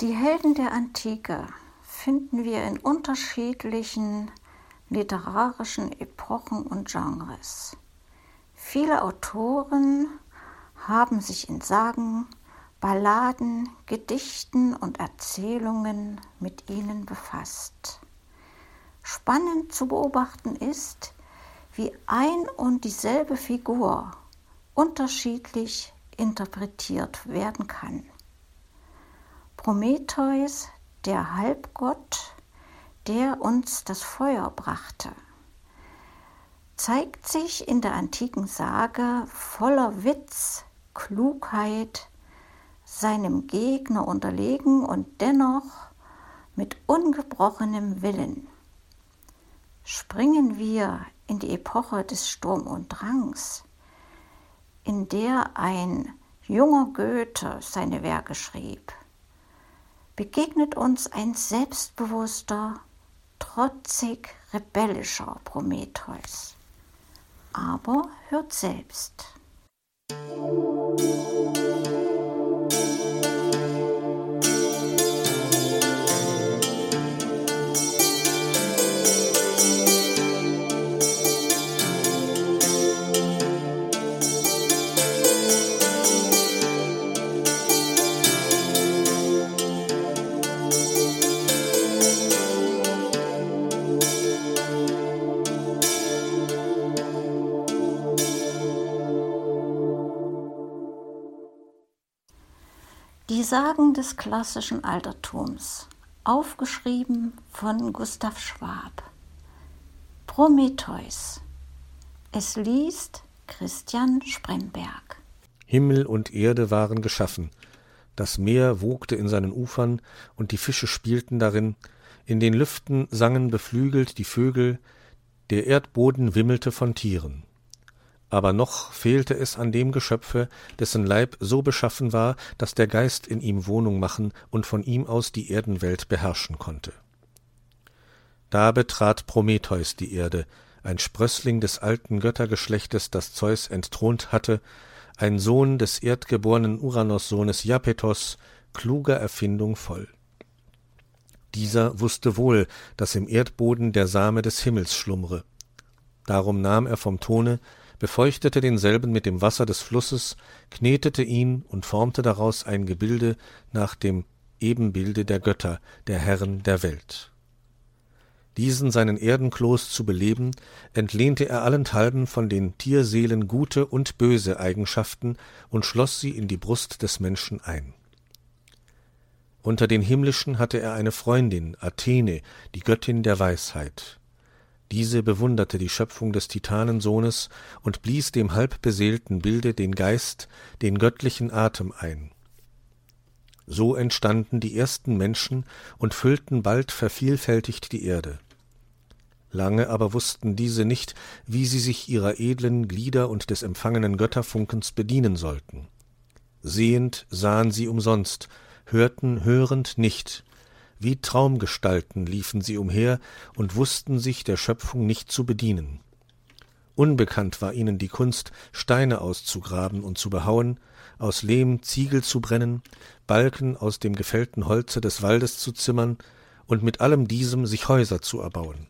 Die Helden der Antike finden wir in unterschiedlichen literarischen Epochen und Genres. Viele Autoren haben sich in Sagen, Balladen, Gedichten und Erzählungen mit ihnen befasst. Spannend zu beobachten ist, wie ein und dieselbe Figur unterschiedlich interpretiert werden kann. Prometheus, der Halbgott, der uns das Feuer brachte, zeigt sich in der antiken Sage voller Witz, Klugheit, seinem Gegner unterlegen und dennoch mit ungebrochenem Willen. Springen wir in die Epoche des Sturm und Drangs, in der ein junger Goethe seine Werke schrieb, begegnet uns ein selbstbewusster, trotzig rebellischer Prometheus. Aber hört selbst. Die Sagen des klassischen Altertums, aufgeschrieben von Gustav Schwab. Prometheus. Es liest Christian Spremberg. Himmel und Erde waren geschaffen. Das Meer wogte in seinen Ufern und die Fische spielten darin. In den Lüften sangen beflügelt die Vögel. Der Erdboden wimmelte von Tieren aber noch fehlte es an dem Geschöpfe, dessen Leib so beschaffen war, dass der Geist in ihm Wohnung machen und von ihm aus die Erdenwelt beherrschen konnte. Da betrat Prometheus die Erde, ein Sprößling des alten Göttergeschlechtes, das Zeus entthront hatte, ein Sohn des erdgeborenen Uranos-Sohnes Japetos, kluger Erfindung voll. Dieser wusste wohl, dass im Erdboden der Same des Himmels schlummre. Darum nahm er vom Tone, befeuchtete denselben mit dem Wasser des Flusses, knetete ihn und formte daraus ein Gebilde nach dem Ebenbilde der Götter, der Herren der Welt. Diesen seinen Erdenkloß zu beleben, entlehnte er allenthalben von den Tierseelen gute und böse Eigenschaften und schloss sie in die Brust des Menschen ein. Unter den Himmlischen hatte er eine Freundin, Athene, die Göttin der Weisheit. Diese bewunderte die Schöpfung des Titanensohnes und blies dem halbbeseelten Bilde den Geist, den göttlichen Atem ein. So entstanden die ersten Menschen und füllten bald vervielfältigt die Erde. Lange aber wussten diese nicht, wie sie sich ihrer edlen Glieder und des empfangenen Götterfunkens bedienen sollten. Sehend sahen sie umsonst, hörten hörend nicht, wie Traumgestalten liefen sie umher und wussten sich der Schöpfung nicht zu bedienen. Unbekannt war ihnen die Kunst, Steine auszugraben und zu behauen, aus Lehm Ziegel zu brennen, Balken aus dem gefällten Holze des Waldes zu zimmern und mit allem diesem sich Häuser zu erbauen.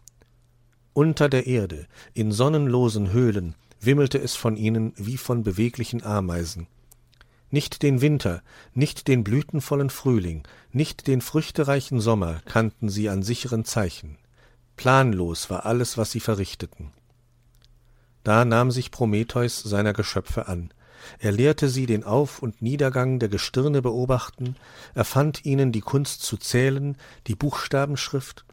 Unter der Erde, in sonnenlosen Höhlen, wimmelte es von ihnen wie von beweglichen Ameisen, nicht den Winter, nicht den blütenvollen Frühling, nicht den früchtereichen Sommer kannten sie an sicheren Zeichen. Planlos war alles, was sie verrichteten. Da nahm sich Prometheus seiner Geschöpfe an. Er lehrte sie den Auf- und Niedergang der Gestirne beobachten, erfand ihnen die Kunst zu zählen, die Buchstabenschrift,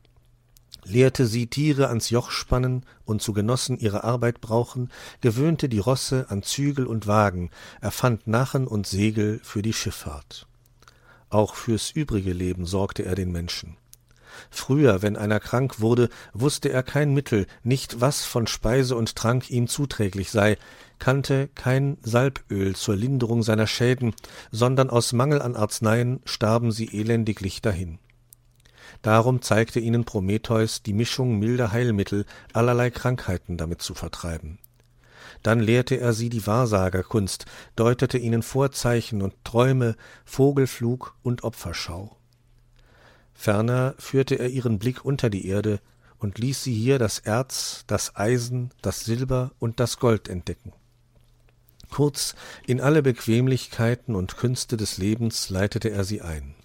lehrte sie Tiere ans Joch spannen und zu Genossen ihrer Arbeit brauchen, gewöhnte die Rosse an Zügel und Wagen, erfand Nachen und Segel für die Schifffahrt. Auch fürs übrige Leben sorgte er den Menschen. Früher, wenn einer krank wurde, wusste er kein Mittel, nicht was von Speise und Trank ihm zuträglich sei, kannte kein Salböl zur Linderung seiner Schäden, sondern aus Mangel an Arzneien starben sie elendiglich dahin. Darum zeigte ihnen Prometheus die Mischung milder Heilmittel, allerlei Krankheiten damit zu vertreiben. Dann lehrte er sie die Wahrsagerkunst, deutete ihnen Vorzeichen und Träume, Vogelflug und Opferschau. Ferner führte er ihren Blick unter die Erde und ließ sie hier das Erz, das Eisen, das Silber und das Gold entdecken. Kurz in alle Bequemlichkeiten und Künste des Lebens leitete er sie ein.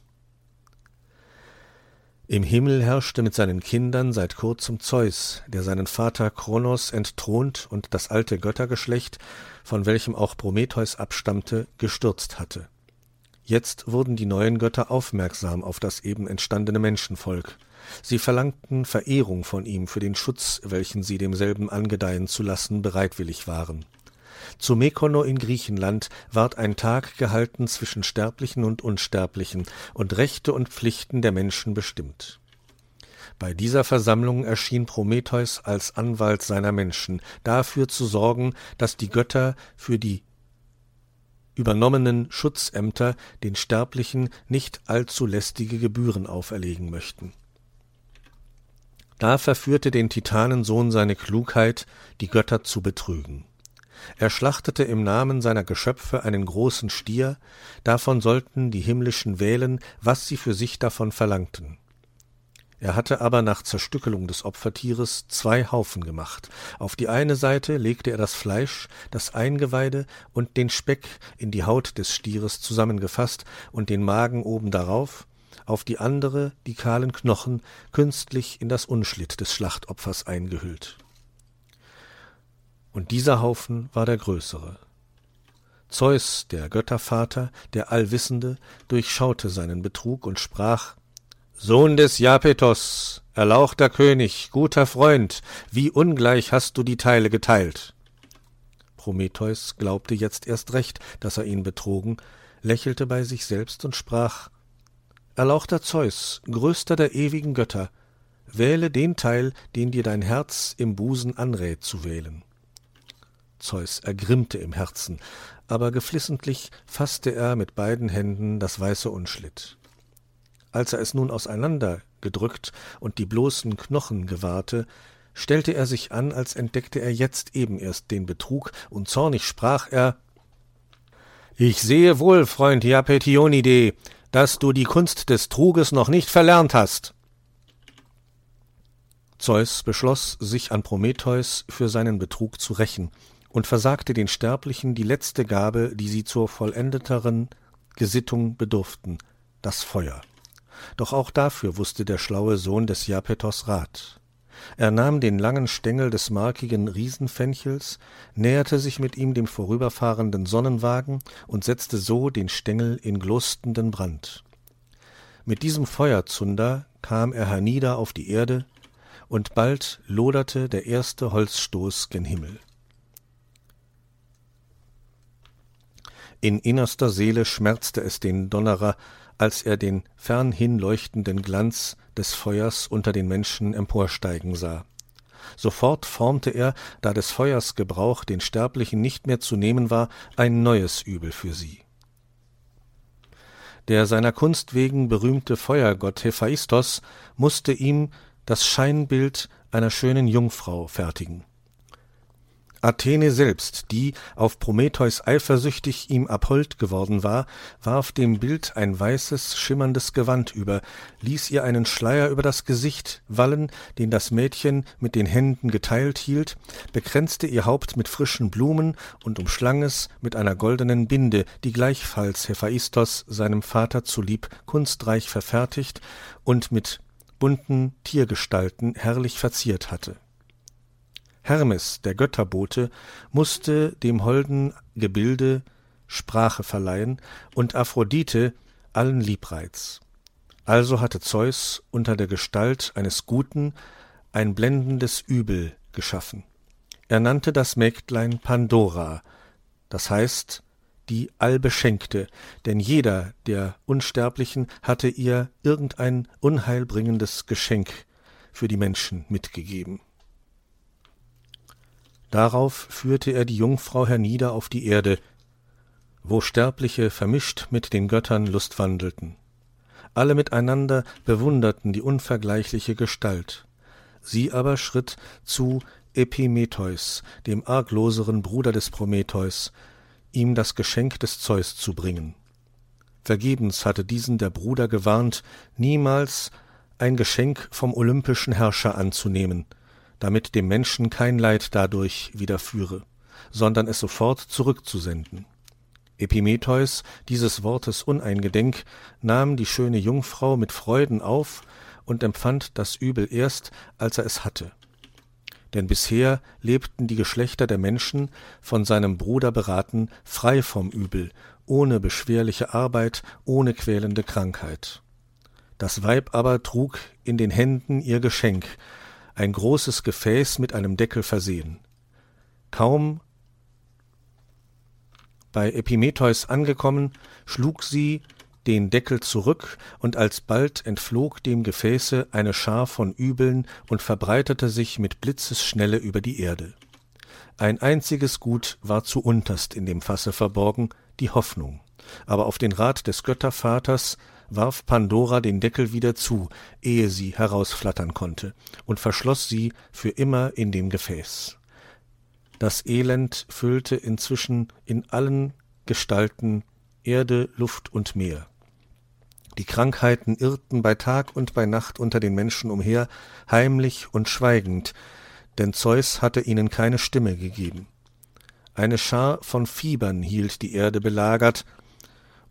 Im Himmel herrschte mit seinen Kindern seit kurzem Zeus, der seinen Vater Kronos entthront und das alte Göttergeschlecht, von welchem auch Prometheus abstammte, gestürzt hatte. Jetzt wurden die neuen Götter aufmerksam auf das eben entstandene Menschenvolk. Sie verlangten Verehrung von ihm für den Schutz, welchen sie demselben angedeihen zu lassen bereitwillig waren. Zu Mekono in Griechenland ward ein Tag gehalten zwischen Sterblichen und Unsterblichen und Rechte und Pflichten der Menschen bestimmt. Bei dieser Versammlung erschien Prometheus als Anwalt seiner Menschen, dafür zu sorgen, dass die Götter für die übernommenen Schutzämter den Sterblichen nicht allzu lästige Gebühren auferlegen möchten. Da verführte den Titanensohn seine Klugheit, die Götter zu betrügen. Er schlachtete im Namen seiner Geschöpfe einen großen Stier, davon sollten die Himmlischen wählen, was sie für sich davon verlangten. Er hatte aber nach Zerstückelung des Opfertieres zwei Haufen gemacht. Auf die eine Seite legte er das Fleisch, das Eingeweide und den Speck in die Haut des Stieres zusammengefasst und den Magen oben darauf, auf die andere die kahlen Knochen künstlich in das Unschlitt des Schlachtopfers eingehüllt und dieser Haufen war der größere. Zeus, der Göttervater, der Allwissende, durchschaute seinen Betrug und sprach Sohn des Japetos, erlauchter König, guter Freund, wie ungleich hast du die Teile geteilt. Prometheus glaubte jetzt erst recht, dass er ihn betrogen, lächelte bei sich selbst und sprach Erlauchter Zeus, größter der ewigen Götter, wähle den Teil, den dir dein Herz im Busen anrät zu wählen. Zeus ergrimmte im Herzen, aber geflissentlich fasste er mit beiden Händen das weiße Unschlitt. Als er es nun auseinander gedrückt und die bloßen Knochen gewahrte, stellte er sich an, als entdeckte er jetzt eben erst den Betrug, und zornig sprach er Ich sehe wohl, Freund Iapetionide, dass du die Kunst des Truges noch nicht verlernt hast. Zeus beschloss, sich an Prometheus für seinen Betrug zu rächen, und versagte den Sterblichen die letzte Gabe, die sie zur vollendeteren Gesittung bedurften, das Feuer. Doch auch dafür wusste der schlaue Sohn des Japetos Rat. Er nahm den langen Stengel des markigen Riesenfenchels, näherte sich mit ihm dem vorüberfahrenden Sonnenwagen und setzte so den Stengel in glostenden Brand. Mit diesem Feuerzunder kam er hernieder auf die Erde, und bald loderte der erste Holzstoß gen Himmel. In innerster Seele schmerzte es den Donnerer, als er den fernhin leuchtenden Glanz des Feuers unter den Menschen emporsteigen sah. Sofort formte er, da des Feuers Gebrauch den Sterblichen nicht mehr zu nehmen war, ein neues Übel für sie. Der seiner Kunst wegen berühmte Feuergott Hephaistos musste ihm das Scheinbild einer schönen Jungfrau fertigen. Athene selbst, die, auf Prometheus eifersüchtig ihm abhold geworden war, warf dem Bild ein weißes, schimmerndes Gewand über, ließ ihr einen Schleier über das Gesicht wallen, den das Mädchen mit den Händen geteilt hielt, bekränzte ihr Haupt mit frischen Blumen und umschlang es mit einer goldenen Binde, die gleichfalls Hephaistos seinem Vater zulieb kunstreich verfertigt und mit bunten Tiergestalten herrlich verziert hatte Hermes, der Götterbote, musste dem holden Gebilde Sprache verleihen und Aphrodite allen Liebreiz. Also hatte Zeus unter der Gestalt eines Guten ein blendendes Übel geschaffen. Er nannte das Mägdlein Pandora, das heißt die Allbeschenkte, denn jeder der Unsterblichen hatte ihr irgendein unheilbringendes Geschenk für die Menschen mitgegeben. Darauf führte er die Jungfrau hernieder auf die Erde, wo Sterbliche vermischt mit den Göttern lustwandelten. Alle miteinander bewunderten die unvergleichliche Gestalt. Sie aber schritt zu Epimetheus, dem argloseren Bruder des Prometheus, ihm das Geschenk des Zeus zu bringen. Vergebens hatte diesen der Bruder gewarnt, niemals ein Geschenk vom olympischen Herrscher anzunehmen, damit dem Menschen kein Leid dadurch widerführe, sondern es sofort zurückzusenden. Epimetheus, dieses Wortes uneingedenk, nahm die schöne Jungfrau mit Freuden auf und empfand das Übel erst, als er es hatte. Denn bisher lebten die Geschlechter der Menschen, von seinem Bruder beraten, frei vom Übel, ohne beschwerliche Arbeit, ohne quälende Krankheit. Das Weib aber trug in den Händen ihr Geschenk, ein großes Gefäß mit einem Deckel versehen. Kaum bei Epimetheus angekommen, schlug sie den Deckel zurück, und alsbald entflog dem Gefäße eine Schar von Übeln und verbreitete sich mit Blitzesschnelle über die Erde. Ein einziges Gut war zu unterst in dem Fasse verborgen, die Hoffnung. Aber auf den Rat des Göttervaters warf Pandora den Deckel wieder zu, ehe sie herausflattern konnte, und verschloss sie für immer in dem Gefäß. Das Elend füllte inzwischen in allen Gestalten Erde, Luft und Meer. Die Krankheiten irrten bei Tag und bei Nacht unter den Menschen umher, heimlich und schweigend, denn Zeus hatte ihnen keine Stimme gegeben. Eine Schar von Fiebern hielt die Erde belagert,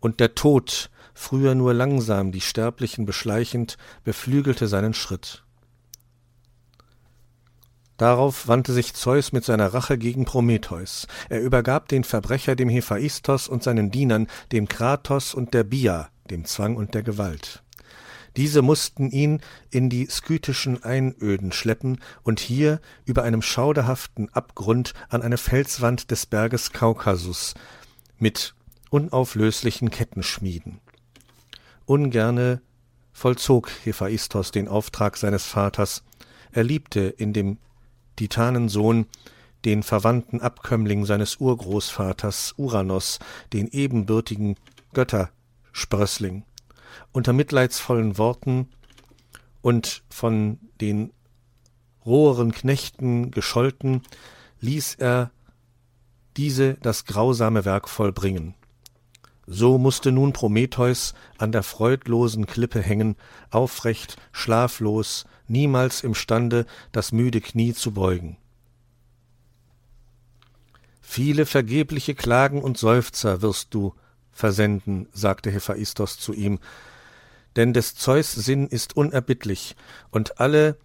und der Tod, früher nur langsam die Sterblichen beschleichend, beflügelte seinen Schritt. Darauf wandte sich Zeus mit seiner Rache gegen Prometheus. Er übergab den Verbrecher dem Hephaistos und seinen Dienern, dem Kratos und der Bia, dem Zwang und der Gewalt. Diese mussten ihn in die skythischen Einöden schleppen und hier über einem schauderhaften Abgrund an eine Felswand des Berges Kaukasus mit unauflöslichen Ketten schmieden. Ungerne vollzog Hephaistos den Auftrag seines Vaters. Er liebte in dem Titanensohn den verwandten Abkömmling seines Urgroßvaters Uranos, den ebenbürtigen Göttersprössling. Unter mitleidsvollen Worten und von den roheren Knechten gescholten, ließ er diese das grausame Werk vollbringen. So musste nun Prometheus an der freudlosen Klippe hängen, aufrecht, schlaflos, niemals imstande, das müde Knie zu beugen. Viele vergebliche Klagen und Seufzer wirst du versenden, sagte Hephaistos zu ihm, denn des Zeus Sinn ist unerbittlich, und alle,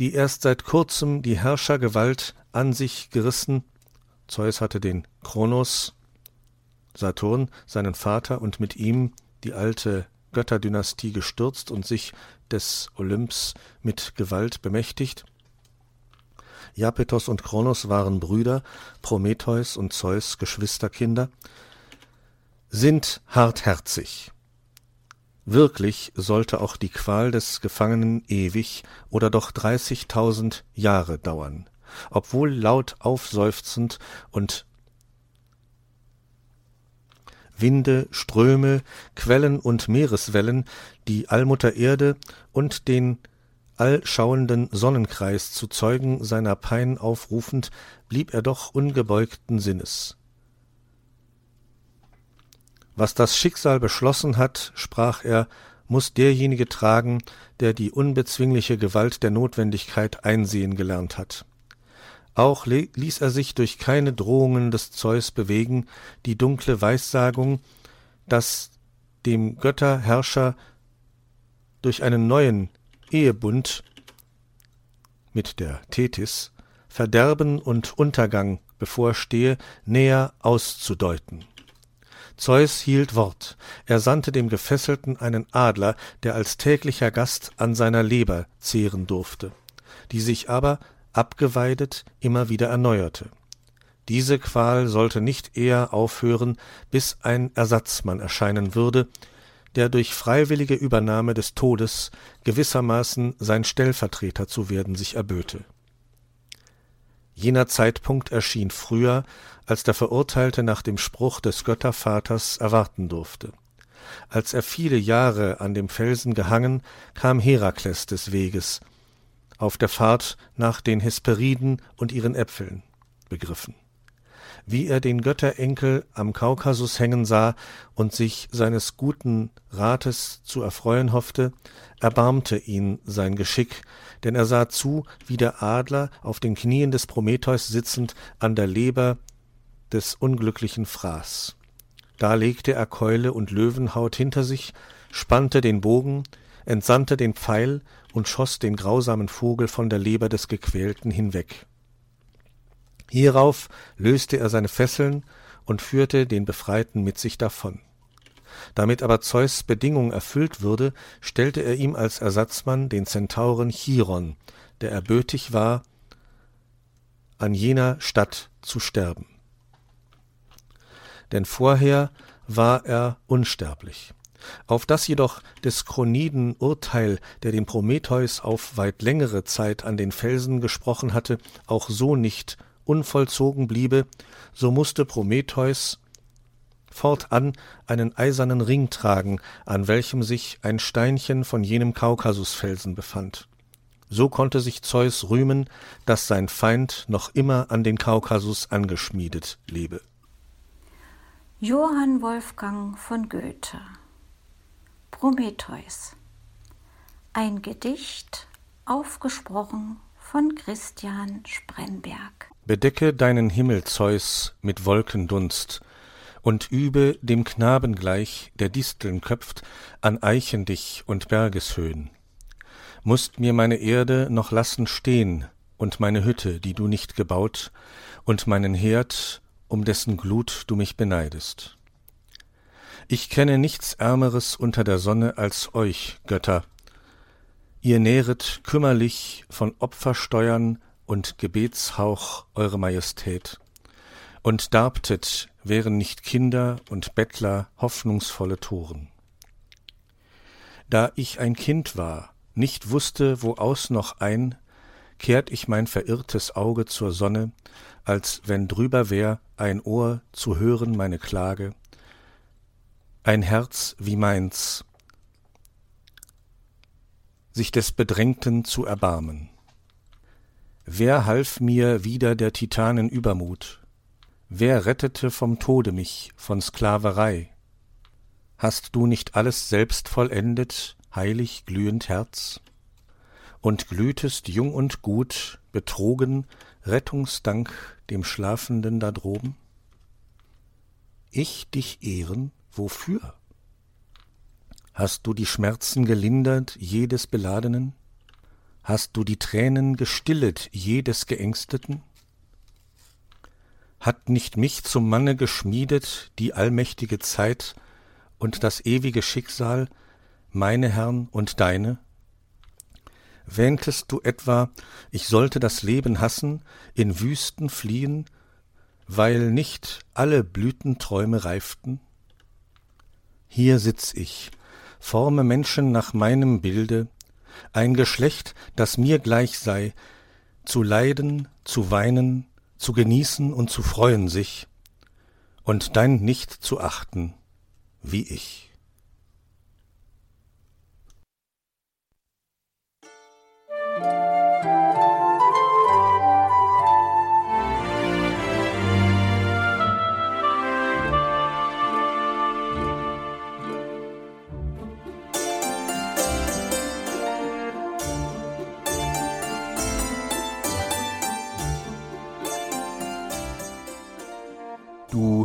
die erst seit kurzem die Herrschergewalt an sich gerissen, Zeus hatte den Kronos, Saturn, seinen Vater, und mit ihm die alte Götterdynastie gestürzt und sich des Olymps mit Gewalt bemächtigt. Iapetos und Kronos waren Brüder, Prometheus und Zeus Geschwisterkinder, sind hartherzig. Wirklich sollte auch die Qual des Gefangenen ewig oder doch dreißigtausend Jahre dauern, obwohl laut aufseufzend und Winde, Ströme, Quellen und Meereswellen die Allmutter Erde und den allschauenden Sonnenkreis zu Zeugen seiner Pein aufrufend, blieb er doch ungebeugten Sinnes. Was das Schicksal beschlossen hat, sprach er, muss derjenige tragen, der die unbezwingliche Gewalt der Notwendigkeit einsehen gelernt hat. Auch ließ er sich durch keine Drohungen des Zeus bewegen, die dunkle Weissagung, dass dem Götterherrscher durch einen neuen Ehebund mit der Tethys Verderben und Untergang bevorstehe, näher auszudeuten. Zeus hielt Wort. Er sandte dem Gefesselten einen Adler, der als täglicher Gast an seiner Leber zehren durfte, die sich aber abgeweidet, immer wieder erneuerte. Diese Qual sollte nicht eher aufhören, bis ein Ersatzmann erscheinen würde, der durch freiwillige Übernahme des Todes gewissermaßen sein Stellvertreter zu werden sich erböte. Jener Zeitpunkt erschien früher, als der Verurteilte nach dem Spruch des Göttervaters erwarten durfte. Als er viele Jahre an dem Felsen gehangen, kam Herakles des Weges, auf der Fahrt nach den Hesperiden und ihren Äpfeln begriffen. wie er den Götterenkel am Kaukasus hängen sah und sich seines guten Rates zu erfreuen hoffte, erbarmte ihn sein Geschick, denn er sah zu, wie der Adler auf den Knien des Prometheus sitzend an der Leber des unglücklichen fraß. Da legte er Keule und Löwenhaut hinter sich, spannte den Bogen, entsandte den Pfeil und schoß den grausamen Vogel von der Leber des Gequälten hinweg. Hierauf löste er seine Fesseln und führte den Befreiten mit sich davon. Damit aber Zeus Bedingung erfüllt würde, stellte er ihm als Ersatzmann den Zentauren Chiron, der erbötig war, an jener Stadt zu sterben. Denn vorher war er unsterblich. Auf das jedoch des Chroniden Urteil, der den Prometheus auf weit längere Zeit an den Felsen gesprochen hatte, auch so nicht unvollzogen bliebe, so musste Prometheus fortan einen eisernen Ring tragen, an welchem sich ein Steinchen von jenem Kaukasusfelsen befand. So konnte sich Zeus rühmen, dass sein Feind noch immer an den Kaukasus angeschmiedet lebe. Johann Wolfgang von Goethe Prometheus Ein Gedicht aufgesprochen von Christian Spremberg Bedecke deinen Himmel, Zeus, mit Wolkendunst, und übe dem Knaben gleich, der Disteln köpft, an Eichen dich und Bergeshöhen. Mußt mir meine Erde noch lassen stehn, und meine Hütte, die du nicht gebaut, und meinen Herd, um dessen Glut du mich beneidest. Ich kenne nichts Ärmeres unter der Sonne als euch, Götter. Ihr nähret kümmerlich von Opfersteuern und Gebetshauch eure Majestät. Und darbtet, wären nicht Kinder und Bettler hoffnungsvolle Toren. Da ich ein Kind war, nicht wusste, wo aus noch ein, kehrt ich mein verirrtes Auge zur Sonne, als wenn drüber wär ein Ohr zu hören meine Klage, ein Herz wie meins, sich des Bedrängten zu erbarmen. Wer half mir wider der Titanen Übermut? Wer rettete vom Tode mich, von Sklaverei? Hast du nicht alles selbst vollendet, heilig glühend Herz? Und glühtest jung und gut, betrogen, Rettungsdank dem Schlafenden da droben? Ich dich ehren, Wofür? Hast du die Schmerzen gelindert jedes Beladenen? Hast du die Tränen gestillet jedes Geängsteten? Hat nicht mich zum Manne geschmiedet die allmächtige Zeit und das ewige Schicksal, meine Herrn und deine? Wähntest du etwa, ich sollte das Leben hassen, in Wüsten fliehen, weil nicht alle Blütenträume reiften? Hier sitz ich, forme Menschen nach meinem Bilde, ein Geschlecht, das mir gleich sei, zu leiden, zu weinen, zu genießen und zu freuen sich, und dein nicht zu achten, wie ich.